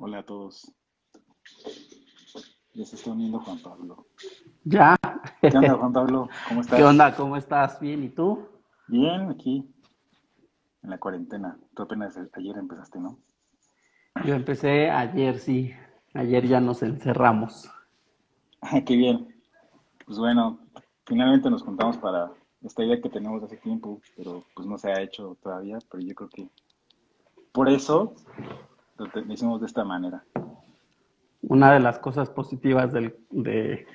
Hola a todos. Ya se está uniendo Juan Pablo. Ya. ¿Qué onda, Juan Pablo? ¿Cómo estás? ¿Qué onda? ¿Cómo estás? ¿Bien? ¿Y tú? Bien, aquí, en la cuarentena. Tú apenas ayer empezaste, ¿no? Yo empecé ayer, sí. Ayer ya nos encerramos. Qué bien. Pues bueno, finalmente nos juntamos para esta idea que tenemos hace tiempo, pero pues no se ha hecho todavía, pero yo creo que por eso lo hicimos de esta manera. Una de las cosas positivas del, de,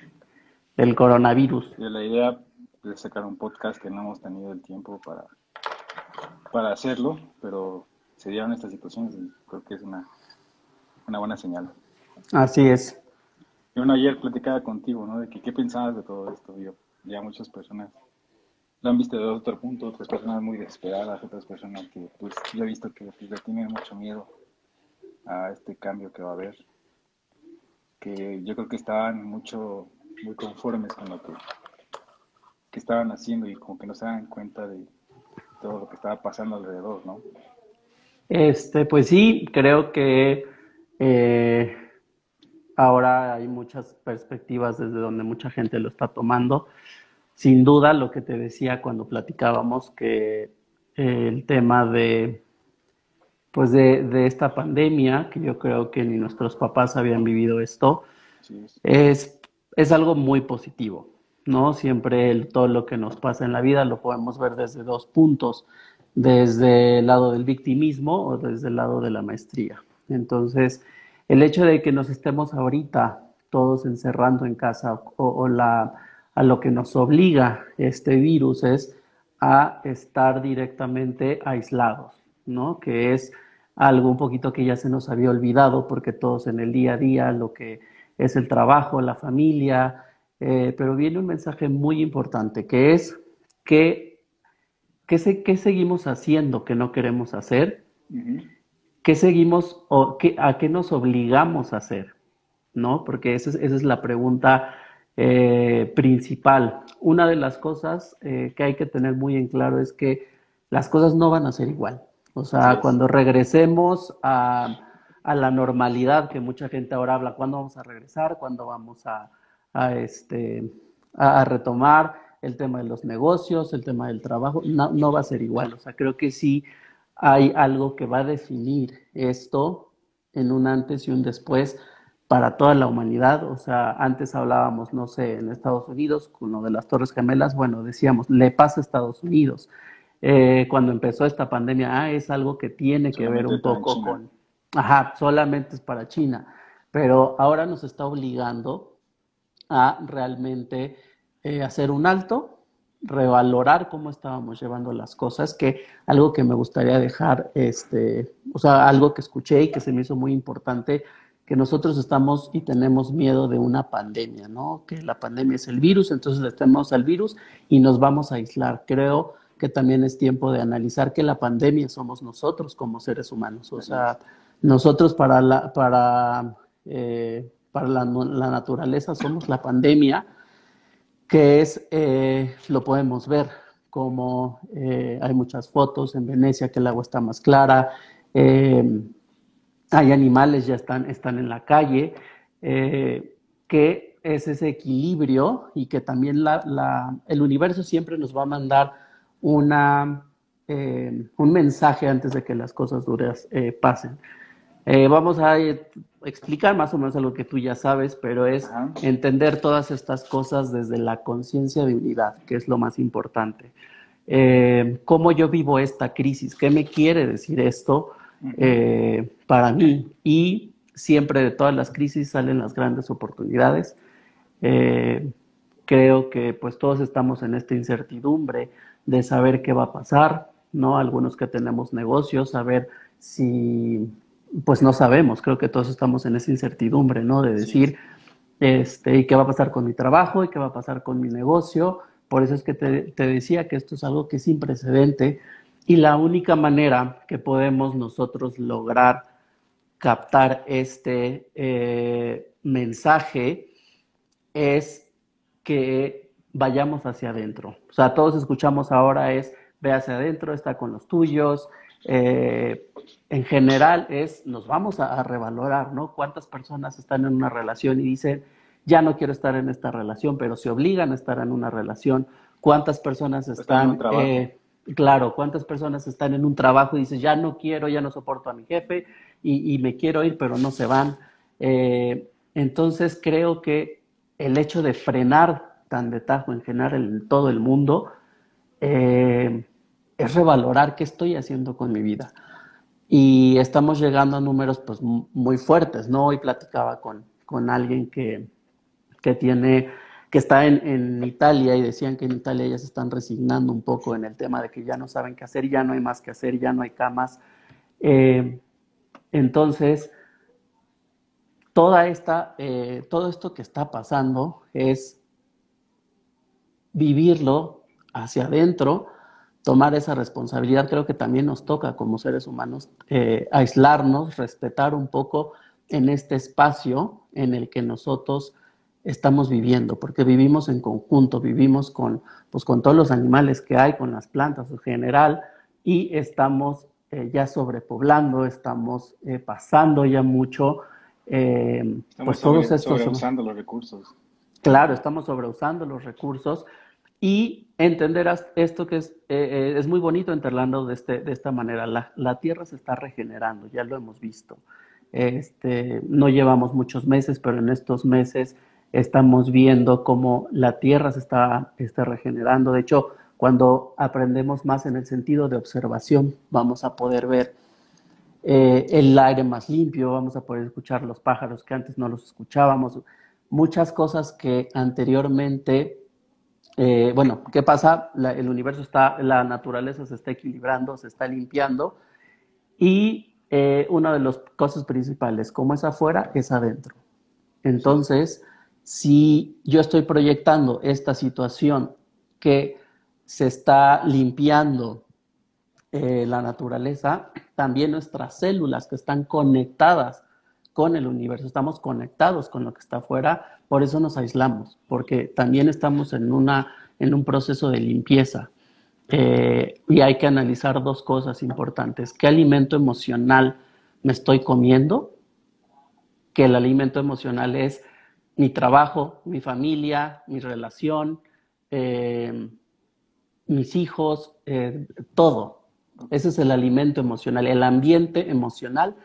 del coronavirus. Y la idea de sacar un podcast que no hemos tenido el tiempo para, para hacerlo, pero se dieron estas situaciones y creo que es una, una buena señal. Así es. Y bueno, ayer platicaba contigo, ¿no? De que qué pensabas de todo esto. Yo, ya muchas personas lo han visto de otro punto, otras personas muy desesperadas, otras personas que, pues, yo he visto que pues, le tienen mucho miedo a este cambio que va a haber. Que yo creo que estaban mucho, muy conformes con lo que, que estaban haciendo y como que no se dan cuenta de todo lo que estaba pasando alrededor, ¿no? Este, pues sí, creo que eh, ahora hay muchas perspectivas desde donde mucha gente lo está tomando. Sin duda, lo que te decía cuando platicábamos que eh, el tema de pues de, de, esta pandemia, que yo creo que ni nuestros papás habían vivido esto, Sí, es- es, es algo muy positivo, ¿no? Siempre el- todo lo que nos pasa en la vida lo podemos ver desde dos puntos, desde el lado del victimismo o desde el lado de la maestría. Entonces, el hecho de que nos estemos ahorita todos encerrando en casa o, o la, a lo que nos obliga este virus es a estar directamente aislados, ¿no? Que es algo un poquito que ya se nos había olvidado porque todos en el día a día, lo que es el trabajo, la familia, eh, pero viene un mensaje muy importante que es que, que, se- ¿qué seguimos haciendo que no queremos hacer? ¿Qué seguimos o qué, a qué nos obligamos a hacer? ¿No? Porque esa es, esa es la pregunta eh, principal. Una de las cosas eh, que hay que tener muy en claro es que las cosas no van a ser igual. O sea, cuando regresemos a, a la normalidad, que mucha gente ahora habla, ¿cuándo vamos a regresar? ¿Cuándo vamos a, a, este, a, a retomar el tema de los negocios, el tema del trabajo? No, no va a ser igual. O sea, creo que sí hay algo que va a definir esto en un antes y un después para toda la humanidad. O sea, antes hablábamos, no sé, en Estados Unidos, con lo de las Torres Gemelas, bueno, decíamos, le pasa a Estados Unidos. Eh, cuando empezó esta pandemia, ah, es algo que tiene que ver un poco con, ajá, solamente es para China, pero ahora nos está obligando a realmente eh, hacer un alto, revalorar cómo estábamos llevando las cosas, que algo que me gustaría dejar, este, o sea, algo que escuché y que se me hizo muy importante, que nosotros estamos y tenemos miedo de una pandemia, ¿no? Que la pandemia es el virus, entonces le tememos al virus y nos vamos a aislar. Creo que también es tiempo de analizar que la pandemia somos nosotros como seres humanos, o sea, nosotros para la, para, eh, para la, la naturaleza somos la pandemia, que es, eh, lo podemos ver, como eh, hay muchas fotos en Venecia que el agua está más clara, hay animales ya están, están en la calle, que es ese equilibrio y que también la, la, el universo siempre nos va a mandar una, eh, un mensaje antes de que las cosas duras eh, pasen. Eh, vamos a explicar más o menos algo que tú ya sabes, pero es Ajá. entender todas estas cosas desde la conciencia de unidad, que es lo más importante. Eh, ¿Cómo yo vivo esta crisis? ¿Qué me quiere decir esto eh, para mí? Y siempre de todas las crisis salen las grandes oportunidades. Eh, creo que pues todos estamos en esta incertidumbre de saber qué va a pasar, ¿no? Algunos que tenemos negocios, saber si, pues no sabemos, creo que todos estamos en esa incertidumbre, ¿no? De Sí. decir, este, ¿y qué va a pasar con mi trabajo? ¿Y qué va a pasar con mi negocio? Por eso es que te, te decía que esto es algo que es sin precedente y la única manera que podemos nosotros lograr captar este eh, mensaje es que vayamos hacia adentro. O sea, todos escuchamos ahora es ve hacia adentro, está con los tuyos, eh, en general es, nos vamos a, revalorar, ¿no? ¿Cuántas personas están en una relación y dicen, ya no quiero estar en esta relación, pero se obligan a estar en una relación? ¿Cuántas personas están, eh, claro, cuántas personas están en un trabajo y dicen, ya no quiero, ya no soporto a mi jefe y, me quiero ir, pero no se van? Eh, entonces creo que el hecho de frenar tan de tajo en general en todo el mundo, eh, es revalorar qué estoy haciendo con mi vida. Y estamos llegando a números pues muy fuertes, ¿no? Hoy platicaba con, con alguien que, que tiene que está en, en, Italia y decían que en Italia ya se están resignando un poco en el tema de que ya no saben qué hacer, ya no hay más que hacer, ya no hay camas. Eh, entonces, toda esta, eh, todo esto que está pasando es vivirlo hacia adentro tomar esa responsabilidad, creo que también nos toca como seres humanos eh, aislarnos, respetar un poco en este espacio en el que nosotros estamos viviendo, porque vivimos en conjunto, vivimos con, pues, con todos los animales que hay, con las plantas en general, y estamos eh, ya sobrepoblando, estamos eh, pasando ya mucho, pues todos estos... Sobreusando los recursos. Claro, estamos sobreusando los recursos y entender esto que es, eh, eh, es muy bonito enterrando de, este, de esta manera. La, la, Tierra se está regenerando, ya lo hemos visto. Este, no llevamos muchos meses, pero en estos meses estamos viendo cómo la Tierra se está, está regenerando. De hecho, cuando aprendemos más en el sentido de observación, vamos a poder ver eh, el aire más limpio, vamos a poder escuchar los pájaros que antes no los escuchábamos, muchas cosas que anteriormente eh, bueno, ¿qué pasa? el universo está, la naturaleza se está equilibrando, se está limpiando y eh, una de las cosas principales, como es afuera, es adentro. Entonces, si yo estoy proyectando esta situación que se está limpiando eh, la naturaleza, también nuestras células que están conectadas con el universo, estamos conectados con lo que está afuera, por eso nos aislamos, porque también estamos en, una, en un proceso de limpieza. Eh, y hay que analizar dos cosas importantes. ¿Qué alimento emocional me estoy comiendo? Que el alimento emocional es mi trabajo, mi familia, mi relación, eh, mis hijos, eh, todo. Ese es el alimento emocional, el ambiente emocional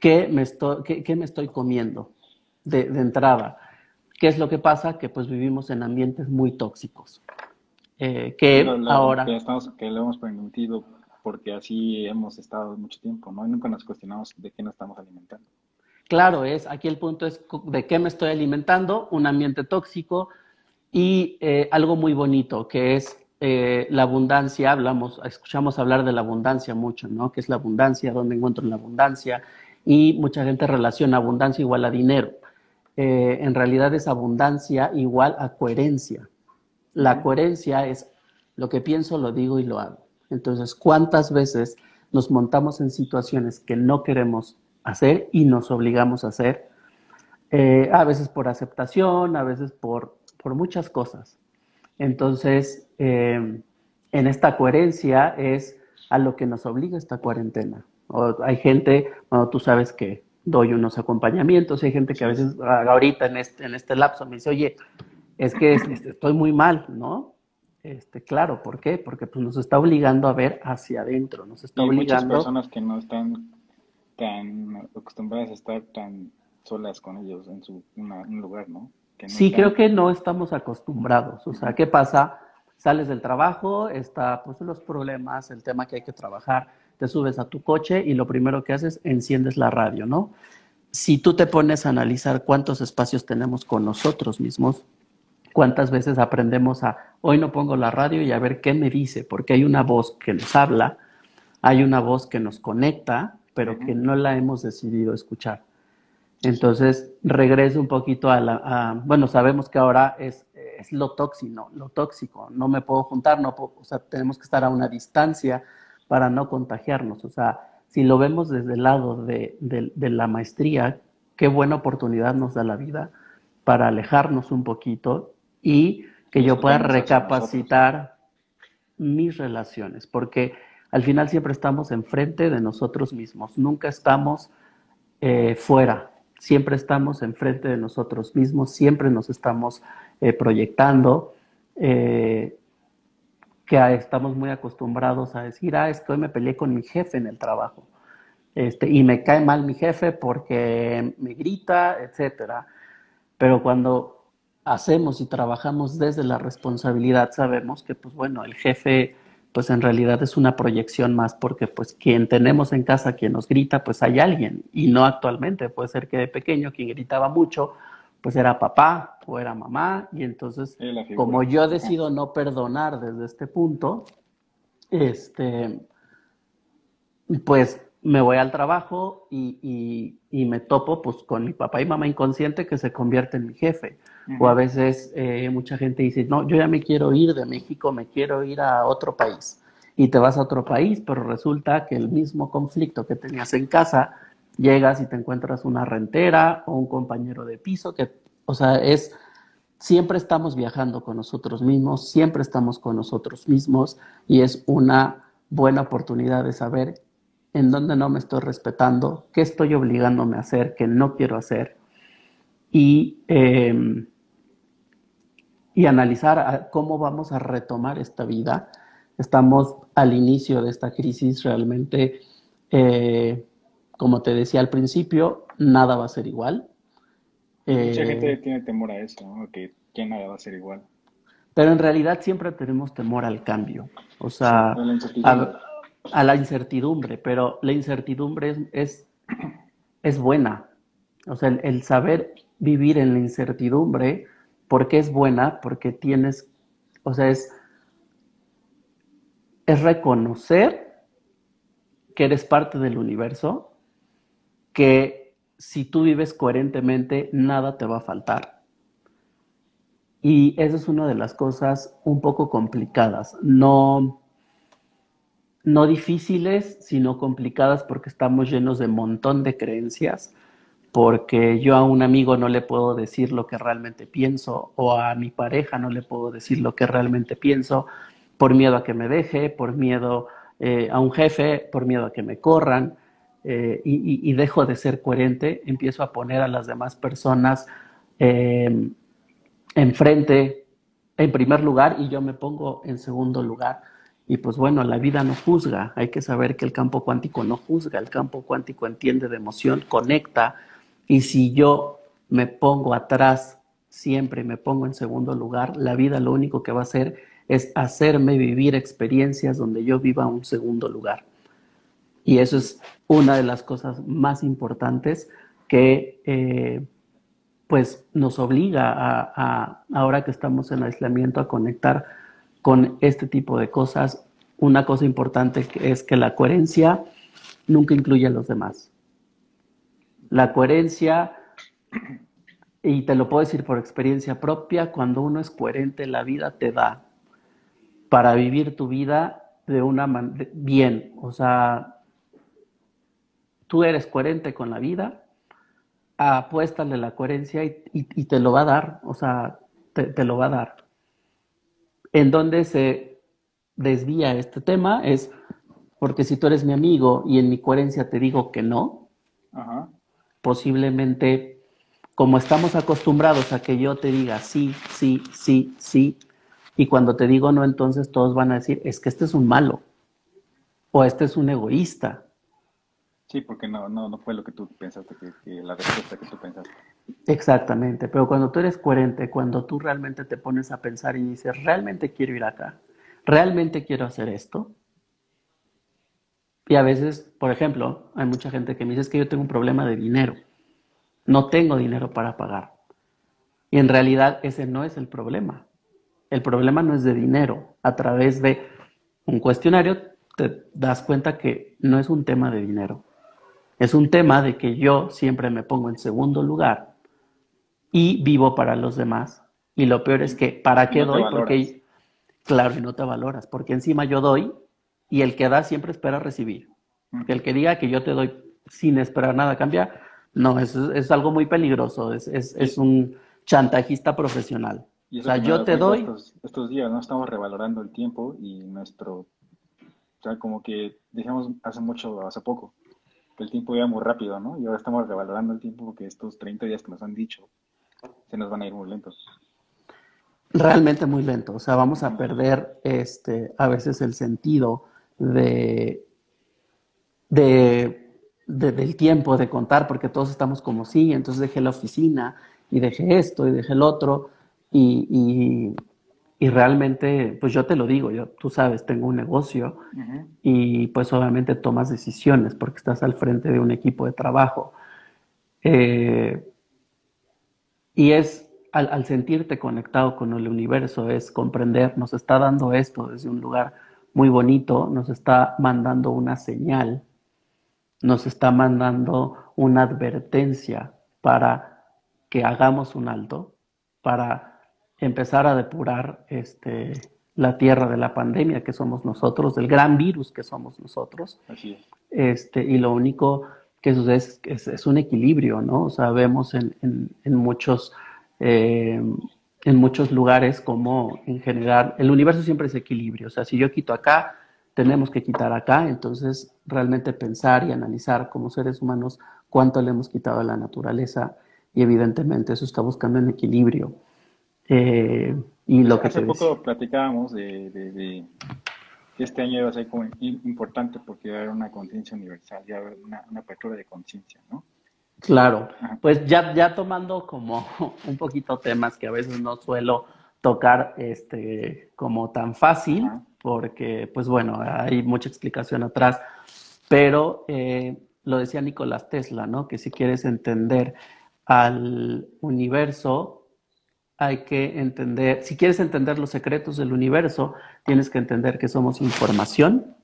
que me, estoy, que, me estoy comiendo de, de entrada. ¿Qué es lo que pasa? Que pues vivimos en ambientes muy tóxicos. Eh, que ahora... Que, estamos, que lo hemos permitido porque así hemos estado mucho tiempo, ¿no? Y nunca nos cuestionamos de qué nos estamos alimentando. Claro, es, aquí el punto es de qué me estoy alimentando, un ambiente tóxico y eh, algo muy bonito, que es eh, la abundancia, hablamos, escuchamos hablar de la abundancia mucho, ¿no? ¿Qué es la abundancia? ¿Dónde encuentro la abundancia? Y mucha gente relaciona abundancia igual a dinero. Eh, en realidad es abundancia igual a coherencia. La coherencia es lo que pienso, lo digo y lo hago. Entonces, ¿cuántas veces nos montamos en situaciones que no queremos hacer y nos obligamos a hacer? Eh, a veces por aceptación, a veces por, por muchas cosas. Entonces, eh, en esta coherencia es a lo que nos obliga esta cuarentena. hay gente, bueno, tú sabes que doy unos acompañamientos. Hay gente que a veces, ahorita en este, en este lapso, me dice, oye, es que este, estoy muy mal, ¿no? Este, claro, ¿por qué? Porque pues, nos está obligando a ver hacia adentro, nos está Hay obligando... muchas personas que no están tan acostumbradas a estar tan solas con ellos en su un lugar, ¿no? Sí, creo que no estamos acostumbrados. O sea, ¿qué pasa? Sales del trabajo, está pues los problemas, el tema que hay que trabajar te subes a tu coche y lo primero que haces, enciendes la radio, ¿no? Si tú te pones a analizar cuántos espacios tenemos con nosotros mismos, cuántas veces aprendemos a, hoy no pongo la radio y a ver qué me dice, porque hay una voz que nos habla, hay una voz que nos conecta, pero que no la hemos decidido escuchar. Entonces, regreso un poquito a la, bueno, sabemos que ahora es, es lo tóxico, lo tóxico, no me puedo juntar, no o sea, tenemos que estar a una distancia, para no contagiarnos. O sea, si lo vemos desde el lado de, la maestría, qué buena oportunidad nos da la vida para alejarnos un poquito y que yo pueda recapacitar mis relaciones, porque al final siempre estamos enfrente de nosotros mismos, nunca estamos eh, fuera, siempre estamos enfrente de nosotros mismos, siempre nos estamos eh, proyectando, eh, que estamos muy acostumbrados a decir, ah, es que hoy me peleé con mi jefe en el trabajo, este, y me cae mal mi jefe porque me grita, etcétera. Pero cuando hacemos y trabajamos desde la responsabilidad, sabemos que, pues bueno, el jefe pues en realidad es una proyección más porque pues quien tenemos en casa, quien nos grita, pues hay alguien. Y no actualmente, puede ser que de pequeño quien gritaba mucho, pues era papá o era mamá. Y entonces como yo decido no perdonar desde este punto, este, pues me voy al trabajo y, me topo pues con mi papá y mamá inconsciente que se convierte en mi jefe. O a veces eh, mucha gente dice, no, yo ya me quiero ir de México, me quiero ir a otro país. Y te vas a otro país, pero resulta que el mismo conflicto que tenías en casa, llegas y te encuentras una rentera o un compañero de piso, que, o sea, es, siempre estamos viajando con nosotros mismos, siempre estamos con nosotros mismos y es una buena oportunidad de saber en dónde no me estoy respetando, qué estoy obligándome a hacer, qué no quiero hacer y, em, y analizar cómo vamos a retomar esta vida. Estamos al inicio de esta crisis, realmente, eh, como te decía al principio, nada va a ser igual. Mucha gente eh, tiene temor a eso, que, nada va a ser igual. Pero en realidad siempre tenemos temor al cambio. O sea, a la incertidumbre, pero la incertidumbre es, es, buena. O sea, el, saber vivir en la incertidumbre, ¿por qué es buena? Porque tienes, o sea, es, es reconocer que eres parte del universo, que si tú vives coherentemente, nada te va a faltar. Y esa es una de las cosas un poco complicadas. No, no difíciles, sino complicadas porque estamos llenos de montón de creencias, porque yo a un amigo no le puedo decir lo que realmente pienso o a mi pareja no le puedo decir lo que realmente pienso por miedo a que me deje, por miedo eh, a un jefe, por miedo a que me corran eh, y, dejo de ser coherente, empiezo a poner a las demás personas eh, enfrente, en primer lugar, y yo me pongo en segundo lugar. Y pues bueno, la vida no juzga, hay que saber que el campo cuántico no juzga, el campo cuántico entiende de emoción, conecta, y si yo me pongo atrás, siempre me pongo en segundo lugar, la vida lo único que va a hacer es hacerme vivir experiencias donde yo viva un segundo lugar. Y eso es una de las cosas más importantes que eh, pues nos obliga a, ahora que estamos en aislamiento, a conectar con este tipo de cosas. Una cosa importante es que la coherencia nunca incluye a los demás. La coherencia, y te lo puedo decir por experiencia propia, cuando uno es coherente, la vida te da para vivir tu vida de una manera bien. O sea, tú eres coherente con la vida, apuéstale la coherencia y, te lo va a dar, o sea, te lo va a dar. En donde se desvía este tema es porque si tú eres mi amigo y en mi coherencia te digo que no, posiblemente como estamos acostumbrados a que yo te diga sí, sí, sí, sí, y cuando te digo no, entonces todos van a decir, es que este es un malo, o este es un egoísta. Sí, porque no, no, no fue lo que tú pensaste, que la respuesta que tú pensaste. Exactamente, pero cuando tú eres coherente, cuando tú realmente te pones a pensar y dices, realmente quiero ir acá, realmente quiero hacer esto. Y a veces, por ejemplo, hay mucha gente que me dice que yo tengo un problema de dinero, no tengo dinero para pagar. Y en realidad ese no es el problema. El problema no es de dinero. A través de un cuestionario te das cuenta que no es un tema de dinero. Es un tema de que yo siempre me pongo en segundo lugar y vivo para los demás. Y lo peor es que, ¿para qué doy? Porque, claro, y no te valoras, porque encima yo doy y el que da siempre espera recibir. el que diga que yo te doy sin esperar nada cambia, no, es, es algo muy peligroso, es, es, es un chantajista profesional. o sea, yo te doy... Estos, estos, días no estamos revalorando el tiempo y nuestro O sea, como que dijimos hace mucho, hace poco, que el tiempo iba muy rápido, ¿no? Y ahora estamos revalorando el tiempo porque estos 30 días que nos han dicho se nos van a ir muy lentos. Realmente muy lento. O sea, vamos a perder este, a veces el sentido de, de, del tiempo de contar, porque todos estamos como sí, entonces dejé la oficina y dejé esto y dejé el otro. y, y realmente, pues yo te lo digo, yo, tú sabes, tengo un negocio y pues obviamente tomas decisiones porque estás al frente de un equipo de trabajo. Eh, y es al, sentirte conectado con el universo, es comprender, nos está dando esto desde un lugar muy bonito, nos está mandando una señal, nos está mandando una advertencia para que hagamos un alto, para empezar a depurar este, la tierra de la pandemia que somos nosotros, del gran virus que somos nosotros. Así es. Este, y lo único que sucede es, es, un equilibrio, ¿no? O sea, vemos en, en, muchos, eh, en muchos lugares como en general el universo siempre es equilibrio. O sea, si yo quito acá, tenemos que quitar acá. Entonces, realmente pensar y analizar como seres humanos cuánto le hemos quitado a la naturaleza y evidentemente eso está buscando un equilibrio. Eh, y lo Hace poco platicábamos de, que este año iba a ser como importante porque iba a haber una conciencia universal, iba a haber una, apertura de conciencia, ¿no? Claro, pues ya, ya tomando como un poquito temas que a veces no suelo tocar este, como tan fácil, porque pues bueno, hay mucha explicación atrás, pero eh, lo decía Nicolás Tesla, ¿no? Que si quieres entender al universo, hay que entender, si quieres entender los secretos del universo, tienes que entender que somos información,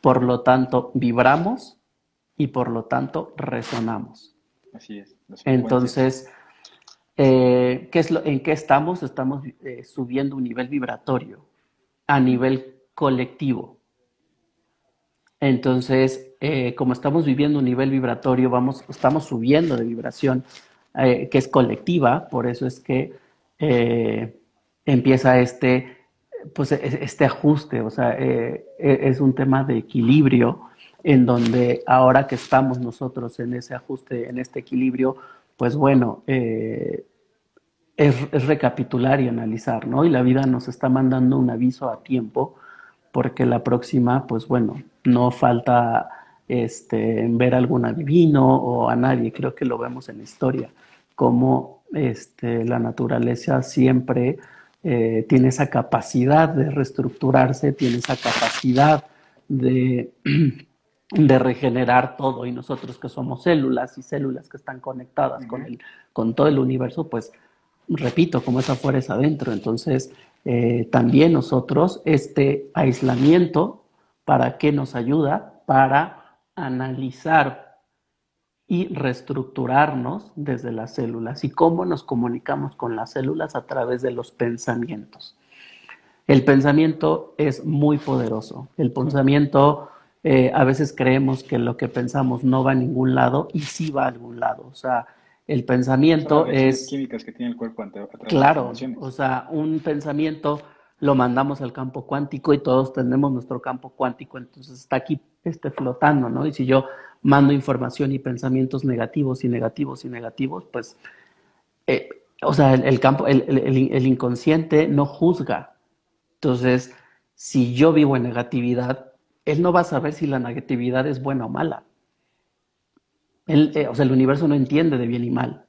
por lo tanto vibramos y por lo tanto resonamos. Así es. Entonces, eh, ¿qué es lo, ¿en qué estamos? Estamos eh, subiendo un nivel vibratorio a nivel colectivo. Entonces, eh, como estamos viviendo un nivel vibratorio, vamos, estamos subiendo de vibración que es colectiva, por eso es que empieza este, pues, e-, este ajuste, o sea, e-, es un tema de equilibrio en donde ahora que estamos nosotros en ese ajuste, en este equilibrio, pues bueno, eh, es, recapitular y analizar, ¿no? Y la vida nos está mandando un aviso a tiempo, porque la próxima, pues bueno, no falta este, ver algún adivino o a nadie, creo que lo vemos en la historia, como este, la naturaleza siempre eh, tiene esa capacidad de reestructurarse, tiene esa capacidad de, de, regenerar todo y nosotros que somos células y células que están conectadas con, el, con todo el universo, pues repito, como es afuera es adentro. Entonces, eh, también nosotros, este aislamiento, ¿para qué nos ayuda? Para analizar y reestructurarnos desde las células y cómo nos comunicamos con las células a través de los pensamientos. El pensamiento es muy poderoso. El pensamiento, eh, a veces creemos que lo que pensamos no va a ningún lado y sí va a algún lado. O sea, el pensamiento es... químicas que tiene el cuerpo ante, Claro, o sea, un pensamiento lo mandamos al campo cuántico y todos tenemos nuestro campo cuántico, entonces está aquí este, flotando, ¿no? Y si yo mando información y pensamientos negativos y negativos y negativos, pues, eh, o sea, el, campo, el, el, inconsciente no juzga. Entonces, si yo vivo en negatividad, él no va a saber si la negatividad es buena o mala. Él, eh, o sea, el universo no entiende de bien y mal.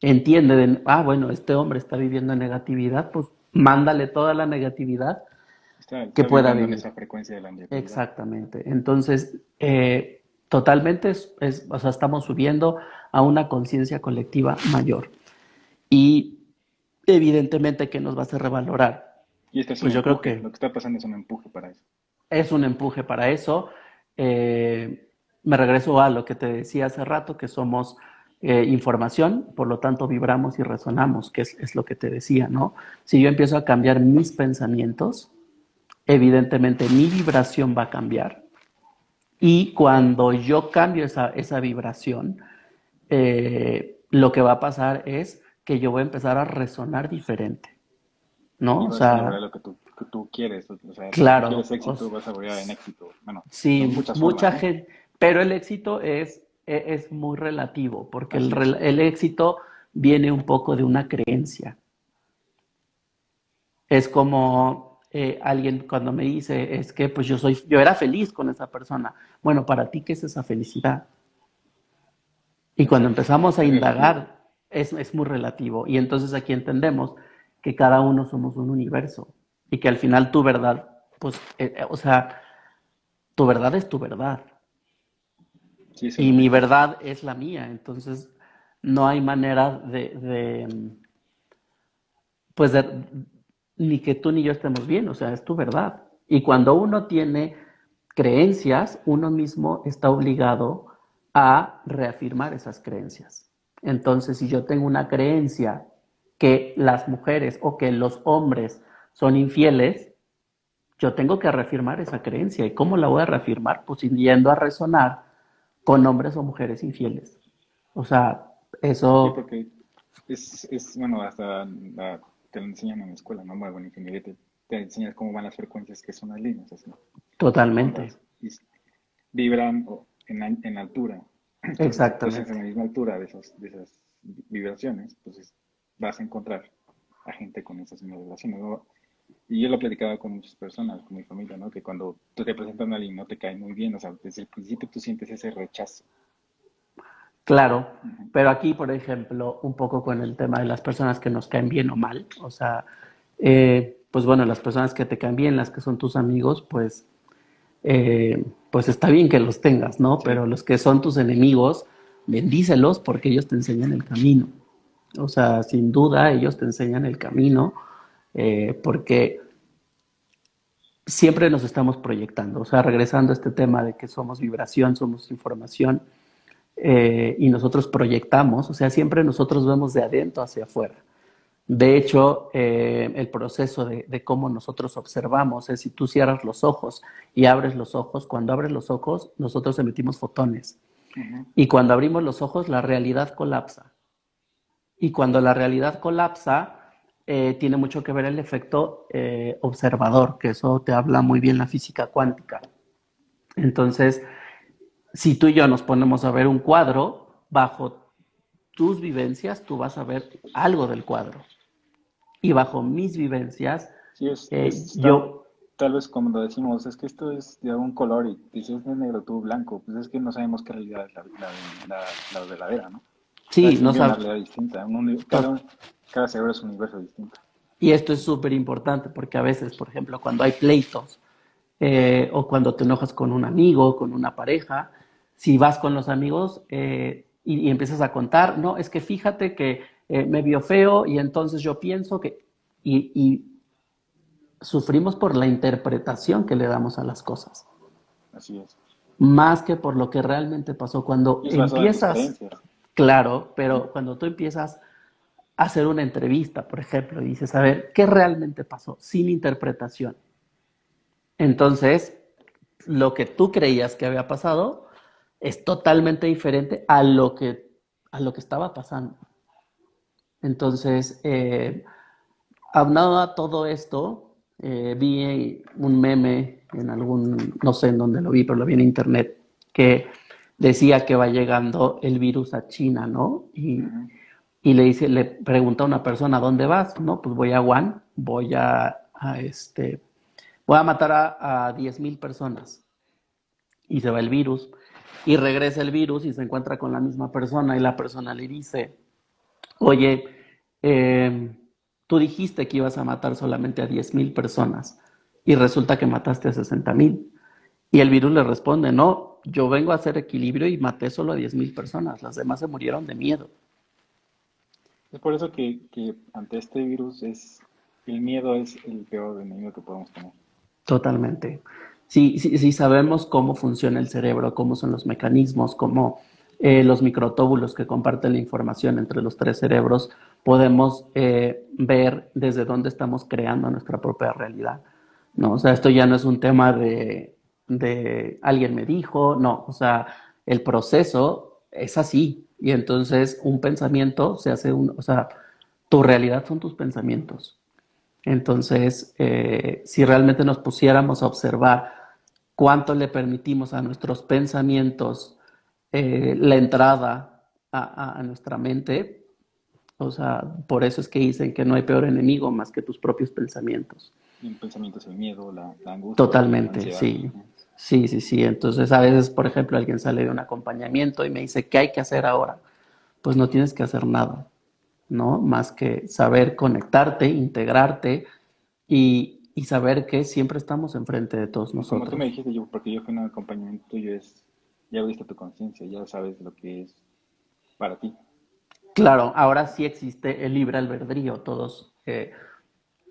Entiende de, ah, bueno, este hombre está viviendo en negatividad, pues mándale toda la negatividad que pueda vivir. esa frecuencia de la negatividad. Exactamente. Entonces, eh, totalmente, es, o sea, estamos subiendo a una conciencia colectiva mayor. Y evidentemente que nos va a hacer revalorar. Y este es pues yo creo que lo que está pasando es un empuje para eso. Es un empuje para eso. Eh, me regreso a lo que te decía hace rato, que somos eh, información, por lo tanto vibramos y resonamos, que es, es, lo que te decía, ¿no? Si yo empiezo a cambiar mis pensamientos, evidentemente mi vibración va a cambiar y cuando yo cambio esa, esa vibración, eh, lo que va a pasar es que yo voy a empezar a resonar diferente. ¿no? O sea, lo que tú que tú quieres. O sea, claro. si quieres éxito, vas a brillar en éxito. Bueno, sí, mucha gente. Pero el éxito es, e, es muy relativo, porque el, el éxito viene un poco de una creencia. Es como eh, alguien cuando me dice, es que pues yo soy, yo era feliz con esa persona. Bueno, para ti, ¿qué es esa felicidad? Y cuando empezamos a indagar, es, es muy relativo. Y entonces aquí entendemos que cada uno somos un universo y que al final tu verdad, pues, eh, eh, o sea, tu verdad es tu verdad. y mi verdad es la mía. Entonces, no hay manera de, de pues, de, ni que tú ni yo estemos bien, o sea, es tu verdad. Y cuando uno tiene creencias, uno mismo está obligado a reafirmar esas creencias. Entonces, si yo tengo una creencia que las mujeres o que los hombres son infieles, yo tengo que reafirmar esa creencia. ¿Y cómo la voy a reafirmar? Pues yendo a resonar con hombres o mujeres infieles. O sea, eso... Sí, porque es, es, bueno, hasta te lo enseñan en la escuela, ¿no? Bueno, ingeniería te, te enseñan cómo van las frecuencias que son las líneas. Así. Totalmente. vibran en, en altura. Exactamente. Entonces, en la misma altura de esas, de esas vibraciones, pues vas a encontrar a gente con esas mismas relaciones. Y yo lo he platicado con muchas personas, con mi familia, ¿no? Que cuando tú te presentas a alguien no te cae muy bien, o sea, desde el principio tú sientes ese rechazo. Claro, pero aquí, por ejemplo, un poco con el tema de las personas que nos caen bien o mal, o sea, eh, pues bueno, las personas que te caen bien, las que son tus amigos, pues, eh, pues está bien que los tengas, ¿no? Pero los que son tus enemigos, bendícelos porque ellos te enseñan el camino. O sea, sin duda ellos te enseñan el camino eh, porque siempre nos estamos proyectando. O sea, regresando a este tema de que somos vibración, somos información eh, y nosotros proyectamos, o sea, siempre nosotros vemos de adentro hacia afuera. De hecho, eh, el proceso de, de, cómo nosotros observamos es si tú cierras los ojos y abres los ojos, cuando abres los ojos, nosotros emitimos fotones. Y cuando abrimos los ojos, la realidad colapsa. Y cuando la realidad colapsa, eh, tiene mucho que ver el efecto eh, observador, que eso te habla muy bien la física cuántica. Entonces, si tú y yo nos ponemos a ver un cuadro, bajo tus vivencias, tú vas a ver algo del cuadro. Y bajo mis vivencias, eh, yo... Tal, vez como decimos, es que esto es de un color y si es negro, tú blanco, pues es que no sabemos qué realidad es la, la, la verdadera, ¿no? Sí, no sabes. distinta. Cada, cada cerebro es un universo distinto. Y esto es súper importante porque a veces, por ejemplo, cuando hay pleitos eh, o cuando te enojas con un amigo, con una pareja, si vas con los amigos eh, y, empiezas a contar, no, es que fíjate que eh, me vio feo y entonces yo pienso que... Y, y, sufrimos por la interpretación que le damos a las cosas. Así es. Más que por lo que realmente pasó. Cuando empiezas... Claro, pero cuando tú empiezas a hacer una entrevista, por ejemplo, y dices, a ver, ¿qué realmente pasó? Sin interpretación. Entonces, lo que tú creías que había pasado es totalmente diferente a lo que, a lo que estaba pasando. Entonces, eh, aunado a todo esto, eh, vi un meme en algún, no sé en dónde lo vi, pero lo vi en internet, que decía que va llegando el virus a China, ¿no? Y, y le dice, le pregunta a una persona, ¿dónde vas? No, pues voy a Wuhan, voy a, este, voy a matar a, 10 mil personas. Y se va el virus. Y regresa el virus y se encuentra con la misma persona y la persona le dice, oye, em, tú dijiste que ibas a matar solamente a 10 mil personas y resulta que mataste a 60 mil. Y el virus le responde, no, yo vengo a hacer equilibrio y maté solo a 10.000 personas, las demás se murieron de miedo. Es por eso que, ante este virus es el miedo es el peor enemigo que podemos tener. Totalmente. Si sí, sí, sabemos cómo funciona el cerebro, cómo son los mecanismos, cómo eh, los microtóbulos que comparten la información entre los tres cerebros, podemos eh, ver desde dónde estamos creando nuestra propia realidad. ¿no? O sea, esto ya no es un tema de de alguien me dijo, no, o sea, el proceso es así. Y entonces un pensamiento se hace un, o sea, tu realidad son tus pensamientos. Entonces, eh, si realmente nos pusiéramos a observar cuánto le permitimos a nuestros pensamientos eh, la entrada a, nuestra mente, o sea, por eso es que dicen que no hay peor enemigo más que tus propios pensamientos. Y pensamientos el miedo, la, angustia. Totalmente, sí. Sí, sí, sí. Entonces, a veces, por ejemplo, alguien sale de un acompañamiento y me dice, ¿qué hay que hacer ahora? Pues no tienes que hacer nada, ¿no? Más que saber conectarte, integrarte y, y saber que siempre estamos enfrente de todos nosotros. Como tú me dijiste, yo, porque yo fui en un acompañamiento tuyo, es, ya viste tu conciencia, ya sabes lo que es para ti. Claro, ahora sí existe el libre albedrío, todos, eh,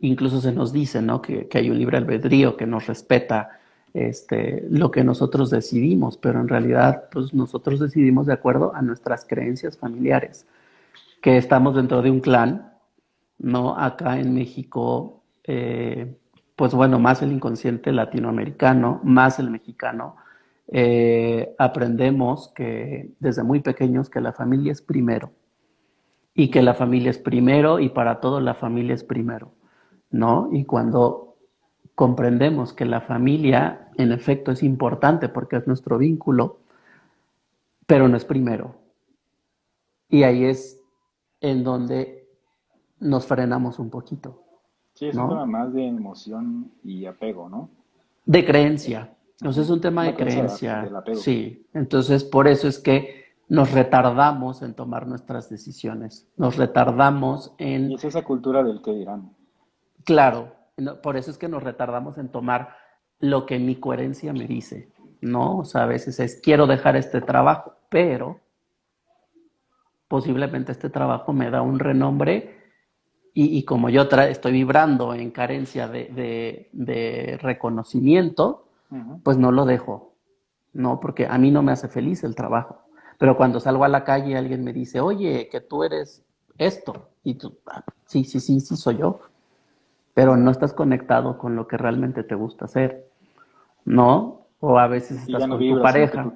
incluso se nos dice, ¿no? Que, que, hay un libre albedrío que nos respeta este, lo que nosotros decidimos, pero en realidad, pues nosotros decidimos de acuerdo a nuestras creencias familiares, que estamos dentro de un clan, ¿no? Acá en México, eh, pues bueno, más el inconsciente latinoamericano, más el mexicano, eh, aprendemos que desde muy pequeños que la familia es primero y que la familia es primero y para todo la familia es primero, ¿no? Y cuando comprendemos que la familia en efecto es importante porque es nuestro vínculo, pero no es primero. Y ahí es en donde nos frenamos un poquito. Sí, es un tema más de emoción y apego, ¿no? De creencia. Entonces es un tema de creencia. Sí, entonces por eso es que nos retardamos en tomar nuestras decisiones. Nos retardamos en... Y es esa cultura del que dirán. Claro, por eso es que nos retardamos en tomar lo que mi coherencia me dice, ¿no? O sea, a veces es, quiero dejar este trabajo, pero posiblemente este trabajo me da un renombre y, como yo estoy vibrando en carencia de, reconocimiento, pues no lo dejo, ¿no? Porque a mí no me hace feliz el trabajo. Pero cuando salgo a la calle alguien me dice, oye, que tú eres esto, y tú, ah, sí, sí, sí, sí, soy yo. Pero no estás conectado con lo que realmente te gusta hacer, ¿no? O a veces estás con tu pareja.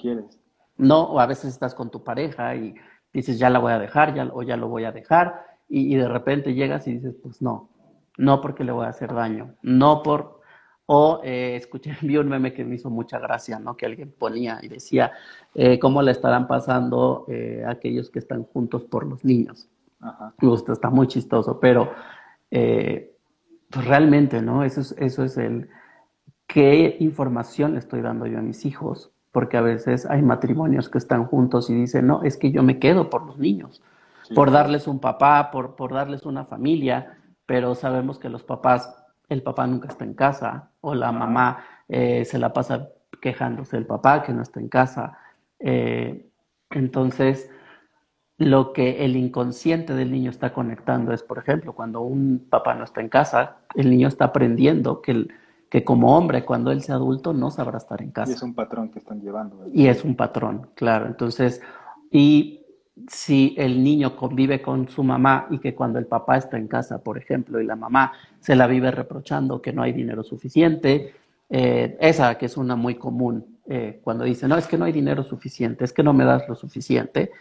No, o a veces estás con tu pareja y dices, ya la voy a dejar, ya, o ya lo voy a dejar, y, de repente llegas y dices, pues no, no porque le voy a hacer daño, no por... O eh, escuché, vi un meme que me hizo mucha gracia, ¿no? Que alguien ponía y decía, eh, ¿cómo le estarán pasando eh, aquellos que están juntos por los niños? Ajá. gusta, está muy chistoso, pero pues realmente, ¿no? Eso es, eso es el... ¿Qué información le estoy dando yo a mis hijos? Porque a veces hay matrimonios que están juntos y dicen, no, es que yo me quedo por los niños por darles un papá, por, por darles una familia, pero sabemos que los papás, el papá nunca está en casa, o la mamá eh, se la pasa quejándose del papá que no está en casa. Eh, entonces, lo que el inconsciente del niño está conectando es, por ejemplo, cuando un papá no está en casa, el niño está aprendiendo que, que como hombre, cuando él sea adulto, no sabrá estar en casa. Y es un patrón que están llevando. Y es un patrón, claro. Entonces, y si el niño convive con su mamá y que cuando el papá está en casa, por ejemplo, y la mamá se la vive reprochando que no hay dinero suficiente, eh, esa que es una muy común, eh, cuando dice, no, es que no hay dinero suficiente, es que no me das lo suficiente,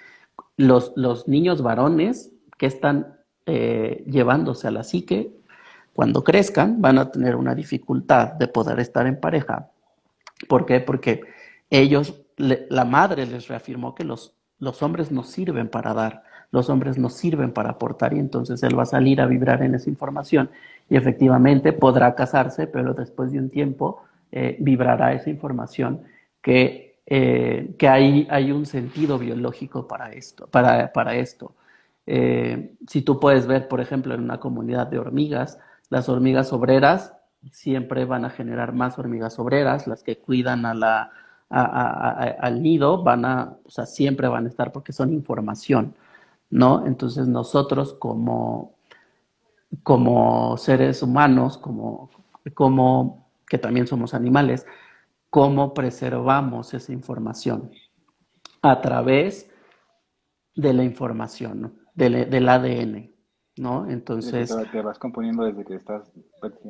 los, los niños varones que están eh, llevándose a la psique, cuando crezcan, van a tener una dificultad de poder estar en pareja. ¿Por qué? Porque ellos, la madre les reafirmó que los los hombres no sirven para dar, los hombres no sirven para aportar y entonces él va a salir a vibrar en esa información y efectivamente podrá casarse, pero después de un tiempo eh, vibrará esa información que, eh, que hay, hay, un sentido biológico para esto. Para, para esto. Eh, si tú puedes ver, por ejemplo, en una comunidad de hormigas, las hormigas obreras siempre van a generar más hormigas obreras, las que cuidan al nido van a, o sea, siempre van a estar porque son información, ¿no? Entonces nosotros como, como seres humanos, como, como que también somos animales, ¿cómo preservamos esa información? A través de la información, del, del ADN, ¿no? Entonces... Te vas componiendo desde que estás...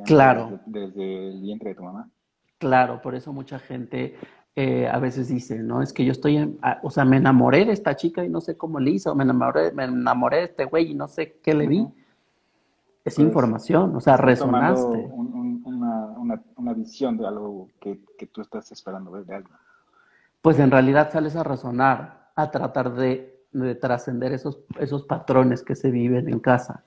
Claro. desde el vientre de tu mamá. Claro, por eso mucha gente eh, a veces dice, no, es que yo estoy, o sea, me enamoré de esta chica y no sé cómo le hizo, me enamoré, me enamoré de este güey y no sé qué le vi. es información, o sea, resonaste. un- un- una, visión de algo que, tú estás esperando ver de algo. Pues en realidad sales a razonar, a tratar de, de trascender esos, patrones que se viven en casa,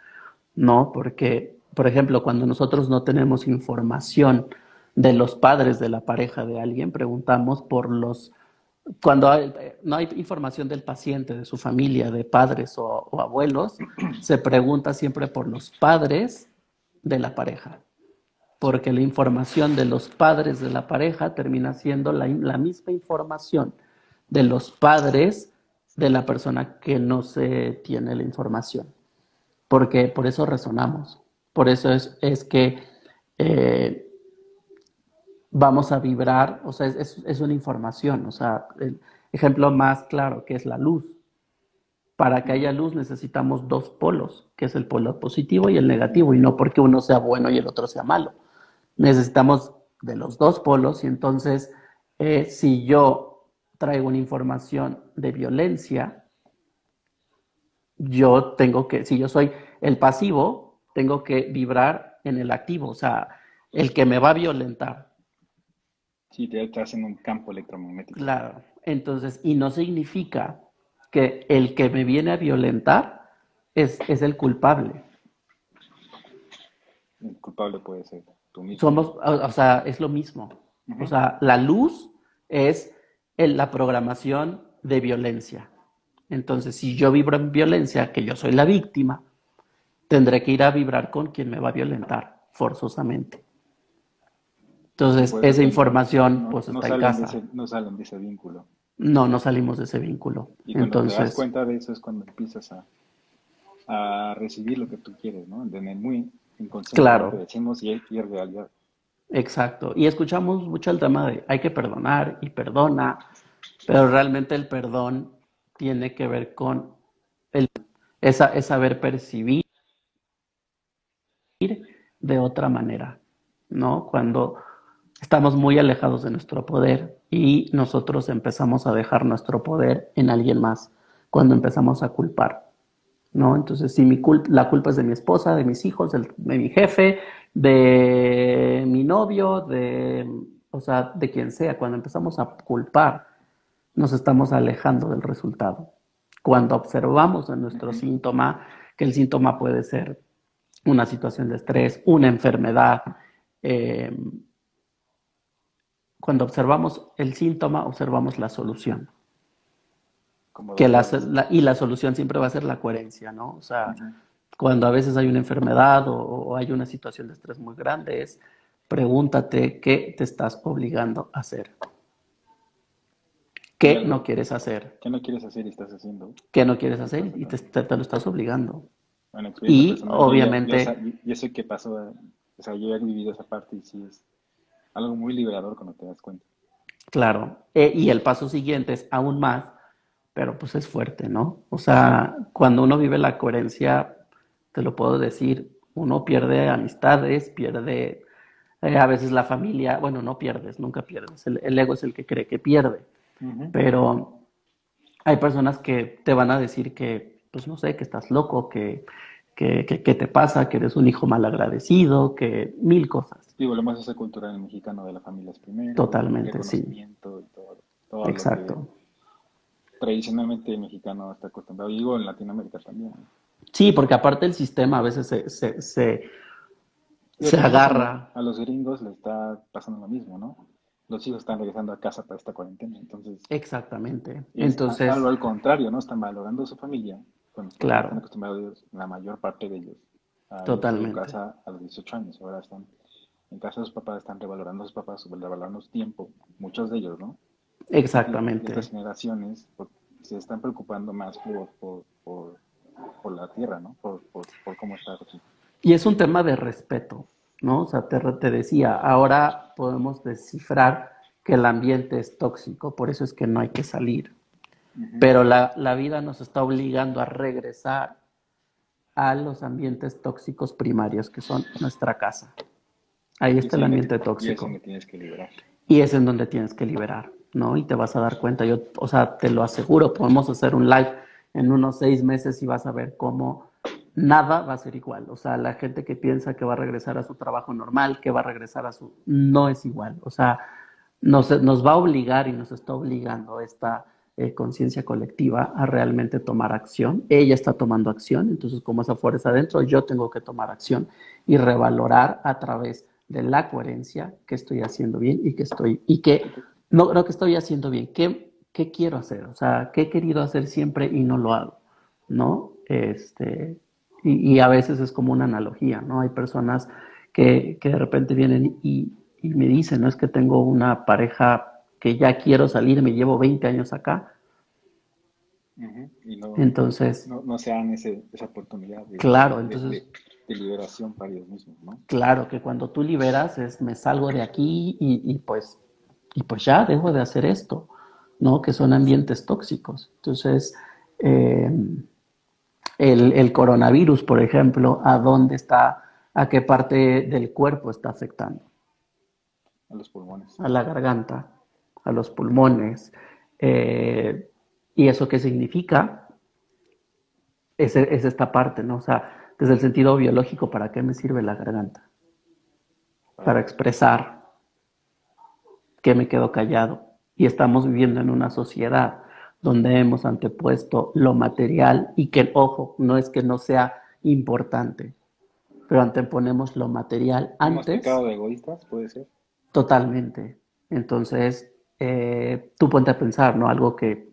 ¿no? Porque, por ejemplo, cuando nosotros no tenemos información de los padres de la pareja de alguien, preguntamos por los cuando no hay información del paciente, de su familia, de padres o abuelos, se pregunta siempre por los padres de la pareja, porque la información de los padres de la pareja termina siendo la, misma información de los padres de la persona que no se tiene la información, porque por eso resonamos, por eso es, que eh, vamos a vibrar, o sea, es, es, es una información, o sea, el ejemplo más claro que es la luz. Para que haya luz necesitamos dos polos, que es el polo positivo y el negativo, y no porque uno sea bueno y el otro sea malo. Necesitamos de los dos polos y entonces eh, si yo traigo una información de violencia, yo tengo que, si yo soy el pasivo, tengo que vibrar en el activo, o sea, el que me va a violentar. Sí, te estás en un campo electromagnético. Claro, entonces, y no significa que el que me viene a violentar es, es el culpable. El culpable puede ser tú mismo. Somos, o, o sea, es lo mismo. O sea, la luz es el- la programación de violencia. Entonces, si yo vibro en violencia, que yo soy la víctima, tendré que ir a vibrar con quien me va a violentar, forzosamente. Entonces, Pues, esa no- información, no- pues no está en casa. ese- no salen de ese vínculo. No, no salimos de ese vínculo. Y cuando te das Entonces, cuenta de eso es cuando empiezas a, a recibir lo que tú quieres, ¿no? Muy Claro. decimos y, y es realidad. Exacto. Y escuchamos mucho el tema de hay que perdonar y perdona, pero realmente el perdón tiene que ver con el, esa, es saber percibir de otra manera, ¿no? Cuando estamos muy alejados de nuestro poder y nosotros empezamos a dejar nuestro poder en alguien más, cuando empezamos a culpar. ¿No? Entonces, si mi cul la culpa es de mi esposa, de mis hijos, del- de mi jefe, de mi novio, de, o sea, de quien sea, cuando empezamos a culpar, nos estamos alejando del resultado. Cuando observamos en nuestro síntoma, que el síntoma puede ser una situación de estrés, una enfermedad, eh, cuando observamos el síntoma, observamos la solución. Como Que la, y la solución siempre va a ser la coherencia, ¿no? O sea, cuando a veces hay una enfermedad o, o hay una situación de estrés muy grande, es pregúntate qué te estás obligando a hacer. ¿Qué Claro. no quieres hacer? ¿Qué no quieres hacer y estás haciendo? ¿Qué no quieres hacer? Y te, te- te lo estás obligando. Bueno, Y, personal, yo obviamente- Yo, sa- yo sé que pasó, o sea, yo he vivido esa parte y sí es algo muy liberador cuando te das cuenta. Claro. Eh, y el paso siguiente es aún más, pero pues es fuerte, ¿no? O sea, cuando uno vive la coherencia, te lo puedo decir, uno pierde amistades, pierde eh, a veces la familia, bueno, no pierdes, nunca pierdes, el, el ego es el que cree que pierde, pero hay personas que te van a decir que, pues no sé, que estás loco, que, que, que, que te pasa, que eres un hijo malagradecido, que mil cosas. Y volvemos a esa cultura del mexicano de la familia es primero. Totalmente, sí. reconocimiento y todo, Exacto. Tradicionalmente el mexicano está acostumbrado. Y digo en Latinoamérica también. Sí, porque aparte el sistema a veces se, se, se, agarra. A los gringos les está pasando lo mismo, ¿no? Los hijos están regresando a casa para esta cuarentena, entonces Exactamente. es Entonces, algo al contrario, ¿no? Están valorando su familia, cuando Claro. están acostumbrados la mayor parte de ellos, a Totalmente. casa a los 18 años, ahora están en casa de sus papás, están revalorando a sus papás, revalorando su tiempo, muchos de ellos, ¿no? Exactamente. estas generaciones se están preocupando más por, por, por, por la tierra, ¿no? Por, por, por cómo está aquí. Y es un tema de respeto, ¿no? O sea, te, te decía, ahora podemos descifrar que el ambiente es tóxico, por eso es que no hay que salir. Pero la, la vida nos está obligando a regresar a los ambientes tóxicos primarios, que son nuestra casa. Ahí está es el ambiente Y es tóxico. donde tienes que liberar. Y es en donde tienes que liberar, ¿no? Y te vas a dar cuenta. Yo, o sea, te lo aseguro, podemos hacer un live en unos seis meses y vas a ver cómo nada va a ser igual. O sea, la gente que piensa que va a regresar a su trabajo normal, que va a regresar a su... no es igual. O sea, nos, nos va a obligar y nos está obligando esta eh, conciencia colectiva a realmente tomar acción. Ella está tomando acción, entonces como esa fuerza adentro, yo tengo que tomar acción y revalorar a través de la coherencia que estoy haciendo bien y que estoy, y que, no, no que estoy haciendo bien, ¿qué, qué quiero hacer? O sea, ¿qué he querido hacer siempre y no lo hago? ¿No? Este, y, a veces es como una analogía, ¿no? Hay personas que, que de repente vienen y, y me dicen, no es que tengo una pareja que ya quiero salir, me llevo 20 años acá. y no, entonces, no, se dan esa oportunidad de, claro, entonces, de, liberación para ellos mismos, ¿no? Claro, que cuando tú liberas es me salgo de aquí y, pues, y pues ya dejo de hacer esto, ¿no? Que son ambientes tóxicos. Entonces, em, el, el, coronavirus, por ejemplo, ¿a dónde está, a qué parte del cuerpo está afectando? A los pulmones. A la garganta a los pulmones. Eh, ¿Y eso qué significa? Es, es, esta parte, ¿no? O sea, desde el sentido biológico, ¿para qué me sirve la garganta? Para expresar que me quedo callado. Y estamos viviendo en una sociedad donde hemos antepuesto lo material y que, ojo, no es que no sea importante, pero anteponemos lo material antes. ¿Hemos pecado de egoístas, puede ser? Totalmente. Entonces, eh, tú ponte a pensar, ¿no? Algo que,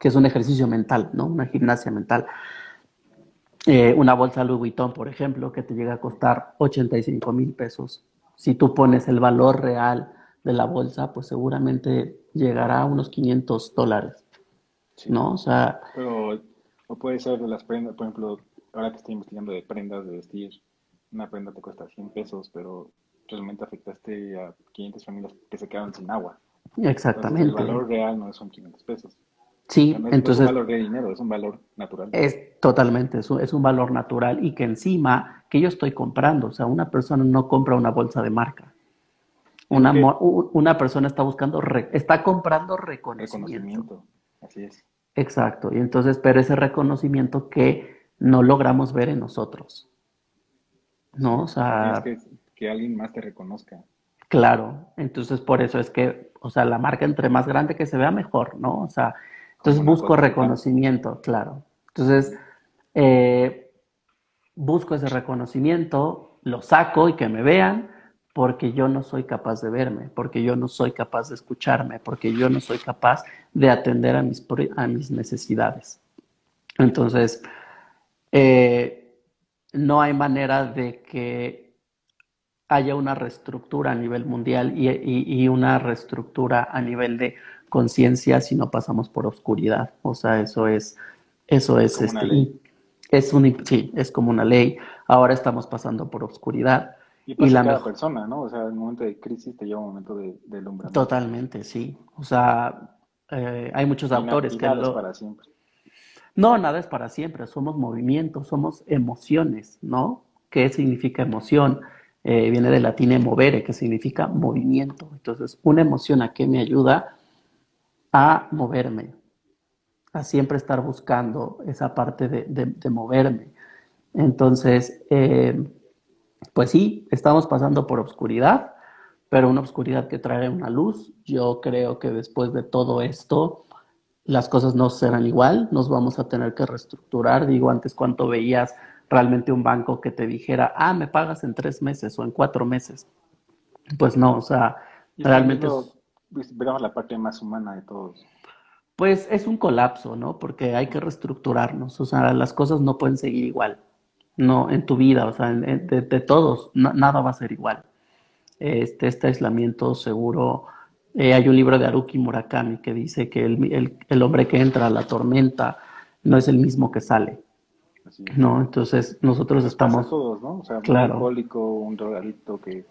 es un ejercicio mental, ¿no? Una gimnasia mental. Eh, una bolsa Louis Vuitton, por ejemplo, que te llega a costar 85 mil pesos. Si tú pones el valor real de la bolsa, pues seguramente llegará a unos 500 dólares, ¿no? O sea... Pero, o puede ser de las prendas, por ejemplo, ahora que estoy investigando de prendas de vestir, una prenda te cuesta 100 pesos, pero realmente afectaste a 500 familias que se quedaron sin agua. Exactamente. el valor real no son 500 pesos. Sí, entonces... es un valor de dinero, es un valor natural. Es totalmente, es un, es un valor natural y que encima que yo estoy comprando, o sea, una persona no compra una bolsa de marca. Una, una persona está buscando, está comprando reconocimiento. reconocimiento. Así es. Exacto, y entonces, pero ese reconocimiento que no logramos ver en nosotros. ¿No? O sea... que, que alguien más te reconozca. Claro, entonces por eso es que, o sea, la marca entre más grande que se vea, mejor, ¿no? O sea, entonces busco reconocimiento, claro. Entonces, eh, busco ese reconocimiento, lo saco y que me vean, porque yo no soy capaz de verme, porque yo no soy capaz de escucharme, porque yo no soy capaz de atender a mis, a mis necesidades. Entonces, eh, no hay manera de que haya una reestructura a nivel mundial y, una reestructura a nivel de conciencia si no pasamos por oscuridad. O sea, eso es, eso es, es este, es un, sí, es como una ley. Ahora estamos pasando por oscuridad. Y, la cada persona, ¿no? O sea, en un momento de crisis te lleva un momento de, de Totalmente, sí. O sea, eh, hay muchos autores que lo... para siempre. No, nada es para siempre. Somos movimientos, somos emociones, ¿no? ¿Qué significa emoción? Eh, viene del latín movere, que significa movimiento. Entonces, una emoción a qué me ayuda a moverme, a siempre estar buscando esa parte de, moverme. Entonces, eh, pues sí, estamos pasando por oscuridad, pero una oscuridad que trae una luz. Yo creo que después de todo esto, las cosas no serán igual, nos vamos a tener que reestructurar. Digo, antes cuánto veías realmente un banco que te dijera, ah, me pagas en tres meses o en cuatro meses. Pues no, o sea, realmente... Veremos la parte más humana de todos. Pues es un colapso, ¿no? Porque hay que reestructurarnos, o sea, las cosas no pueden seguir igual, no en tu vida, o sea, de, todos, nada va a ser igual. Este, este aislamiento seguro, eh, hay un libro de Haruki Murakami que dice que el, el hombre que entra a la tormenta no es el mismo que sale. No, entonces nosotros estamos... todos, ¿no? O sea, un alcohólico, un drogadicto que